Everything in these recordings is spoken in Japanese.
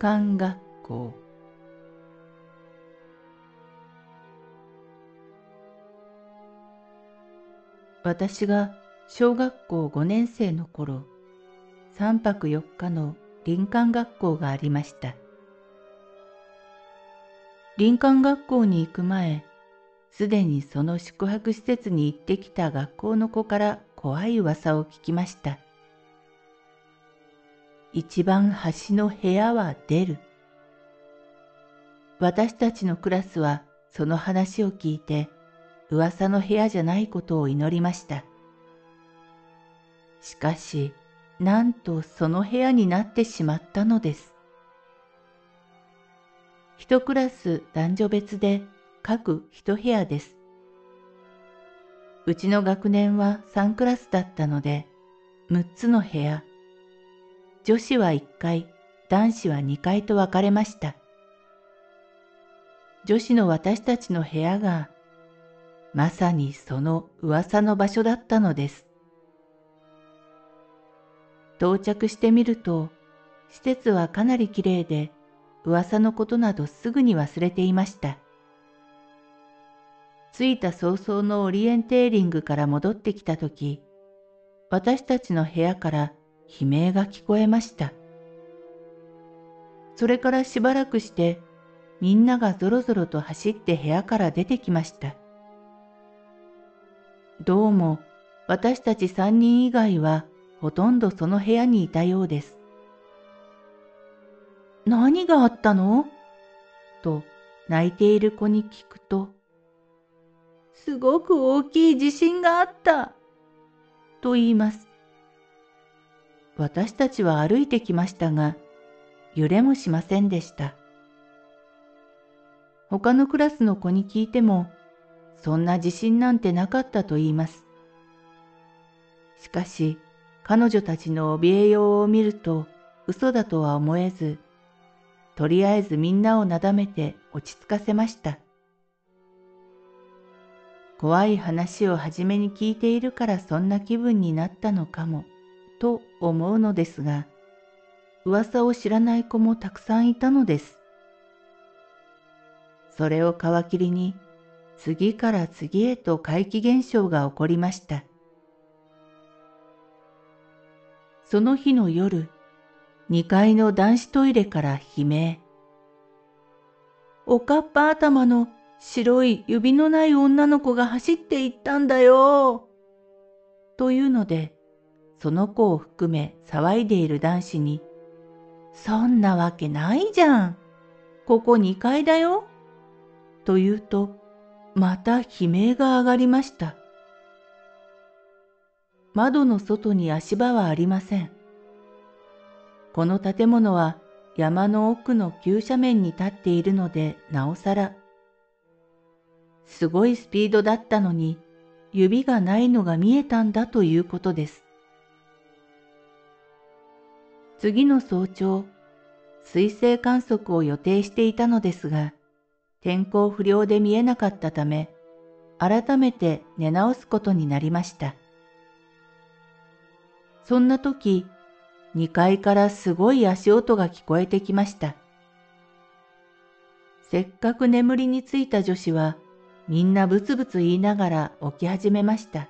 林間学校私が小学校5年生の頃3泊4日の林間学校がありました。林間学校に行く前すでにその宿泊施設に行ってきた学校の子から怖い噂を聞きました。一番端の部屋は出る。私たちのクラスはその話を聞いて噂の部屋じゃないことを祈りました。しかし、なんとその部屋になってしまったのです。一クラス男女別で各一部屋です。うちの学年は3クラスだったので、6つの部屋、女子は1階、男子は2階と分かれました。女子の私たちの部屋が、まさにその噂の場所だったのです。到着してみると、施設はかなりきれいで、噂のことなどすぐに忘れていました。着いた早々のオリエンテーリングから戻ってきたとき、私たちの部屋から悲鳴が聞こえました。それからしばらくしてみんながぞろぞろと走って部屋から出てきました。どうも私たち三人以外はほとんどその部屋にいたようです。何があったの？と泣いている子に聞くと、すごく大きい地震があった。と言います。私たちは歩いてきましたが、揺れもしませんでした。他のクラスの子に聞いても、そんな自信なんてなかったと言います。しかし、彼女たちの怯えようを見ると嘘だとは思えず、とりあえずみんなをなだめて落ち着かせました。怖い話を初めに聞いているからそんな気分になったのかも。と思うのですが、噂を知らない子もたくさんいたのです。それを皮切りに、次から次へと怪奇現象が起こりました。その日の夜、2階の男子トイレから悲鳴。おかっぱ頭の白い指のない女の子が走っていったんだよ。というので、その子を含め騒いでいる男子に、そんなわけないじゃん。ここ2階だよ。と言うと、また悲鳴が上がりました。窓の外に足場はありません。この建物は山の奥の急斜面に立っているのでなおさら。すごいスピードだったのに指がないのが見えたんだということです。次の早朝、水星観測を予定していたのですが、天候不良で見えなかったため、改めて寝直すことになりました。そんな時、2階からすごい足音が聞こえてきました。せっかく眠りについた女子は、みんなブツブツ言いながら起き始めました。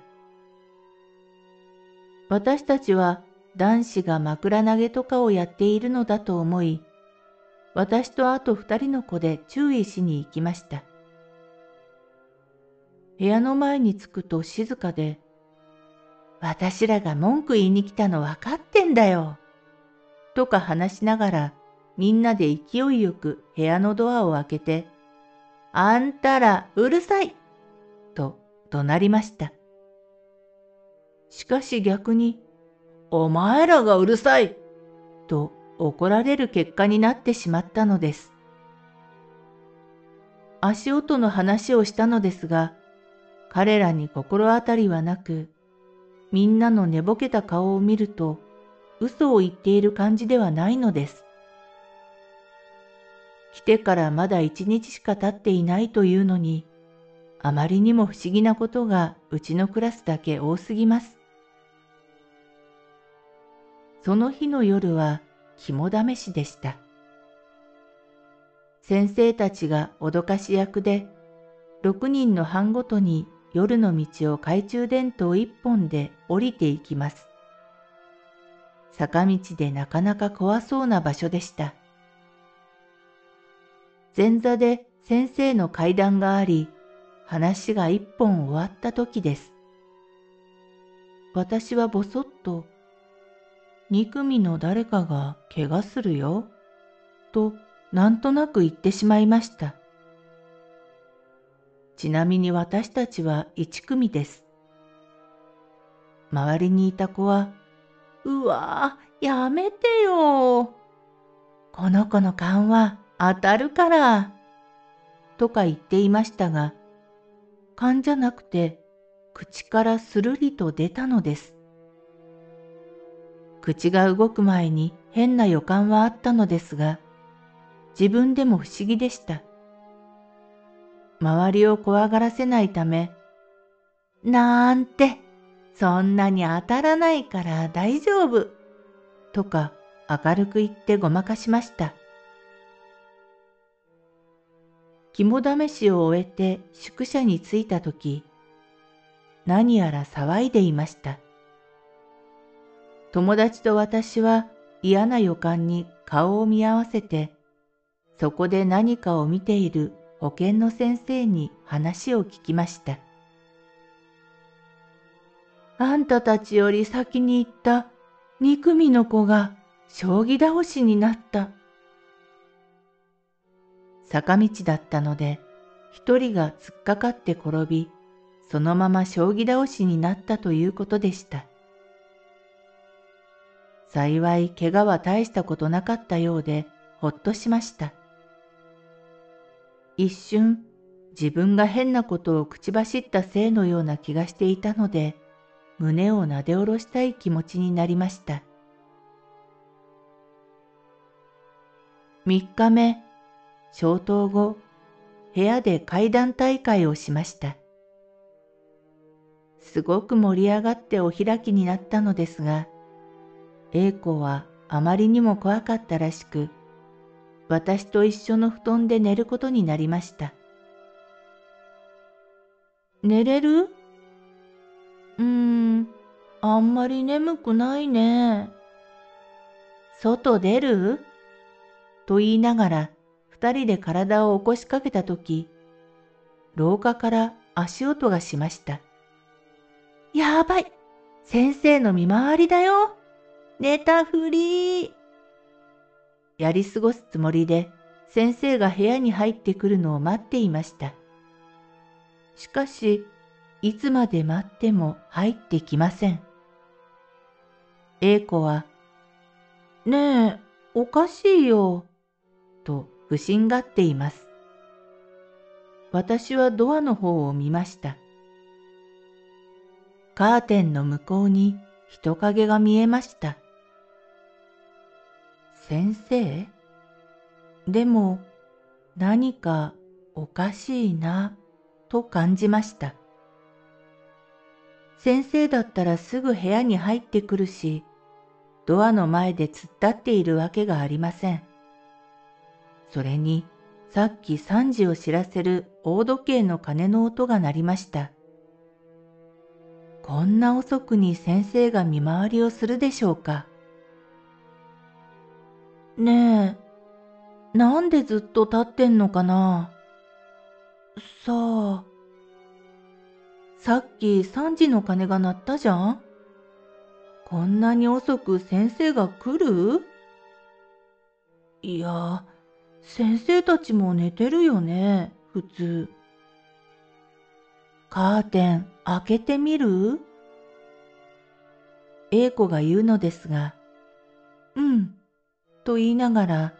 私たちは男子が枕投げとかをやっているのだと思い、私とあと二人の子で注意しに行きました。部屋の前に着くと静かで、私らが文句言いに来たの分かってんだよ。とか話しながら、みんなで勢いよく部屋のドアを開けて、あんたらうるさいと怒鳴りました。しかし逆に、お前らがうるさいと怒られる結果になってしまったのです。足音の話をしたのですが、彼らに心当たりはなく、みんなの寝ぼけた顔を見ると、嘘を言っている感じではないのです。来てからまだ一日しか経っていないというのに、あまりにも不思議なことがうちのクラスだけ多すぎます。その日の夜は肝試しでした。先生たちが脅かし役で、6人の班ごとに夜の道を懐中電灯一本で降りていきます。坂道でなかなか怖そうな場所でした。前座で先生の階段があり、話が一本終わった時です。私はぼそっと、二組の誰かが怪我するよ、となんとなく言ってしまいました。ちなみに私たちは一組です。周りにいた子は、うわぁ、やめてよ。この子の勘は当たるから。とか言っていましたが、勘じゃなくて口からするりと出たのです。口が動く前に変な予感はあったのですが、自分でも不思議でした。周りを怖がらせないため、なんて、そんなに当たらないから大丈夫、とか明るく言ってごまかしました。肝試しを終えて宿舎に着いたとき、何やら騒いでいました。友達と私は嫌な予感に顔を見合わせて、そこで何かを見ている保健の先生に話を聞きました。あんたたちより先に行った二組の子が将棋倒しになった。坂道だったので、一人が突っかかって転び、そのまま将棋倒しになったということでした。幸い怪我は大したことなかったようで、ほっとしました。一瞬、自分が変なことを口走ったせいのような気がしていたので、胸をなで下ろしたい気持ちになりました。三日目、消灯後、部屋で階談大会をしました。すごく盛り上がってお開きになったのですが、英子はあまりにも怖かったらしく、私と一緒の布団で寝ることになりました。寝れる？うーん、あんまり眠くないね。外出る？と言いながら二人で体を起こしかけたとき、廊下から足音がしました。やばい先生の見回りだよ寝たふりやり過ごすつもりで先生が部屋に入ってくるのを待っていました。しかし、いつまで待っても入ってきません。A 子は、ねえ、おかしいよ、と不審がっています。私はドアの方を見ました。カーテンの向こうに人影が見えました。先生？でも何かおかしいなと感じました。先生だったらすぐ部屋に入ってくるし、ドアの前で突っ立っているわけがありません。それに、さっき3時を知らせる大時計の鐘の音が鳴りました。こんな遅くに先生が見回りをするでしょうか。ねえ、なんでずっと立ってんのかな？さあ、さっき3時の鐘が鳴ったじゃん？こんなに遅く先生が来る？いや、先生たちも寝てるよね、普通。カーテン開けてみる？A 子が言うのですが、うん、と言いながら、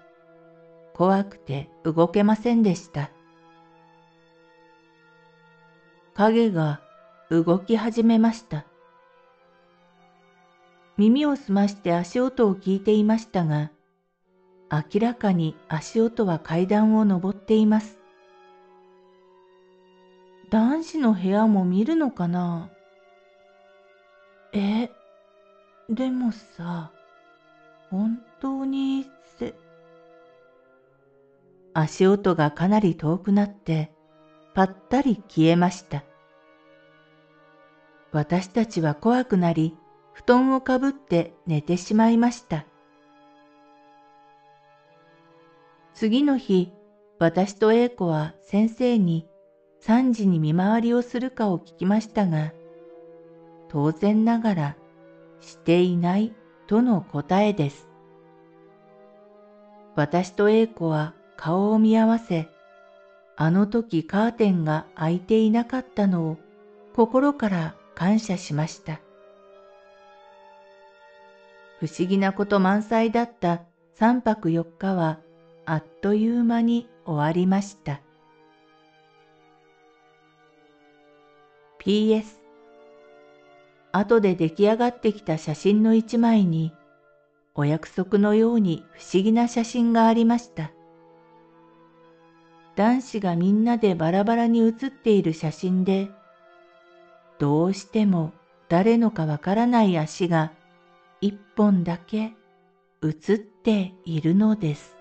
怖くて動けませんでした。影が動き始めました。耳を澄まして足音を聞いていましたが、明らかに足音は階段を登っています。男子の部屋も見るのかな？え、でもさ、本当にせ、足音がかなり遠くなって、ぱったり消えました。私たちは怖くなり、布団をかぶって寝てしまいました。次の日、私と英子は先生に3時に見回りをするかを聞きましたが、当然ながらしていないとの答えです。私と英子は顔を見合わせ、あの時カーテンが開いていなかったのを心から感謝しました。不思議なこと満載だった3泊4日はあっという間に終わりました。PS 後で出来上がってきた写真の一枚にお約束のように不思議な写真がありました。男子がみんなでバラバラに写っている写真で、どうしても誰のかわからない足が一本だけ写っているのです。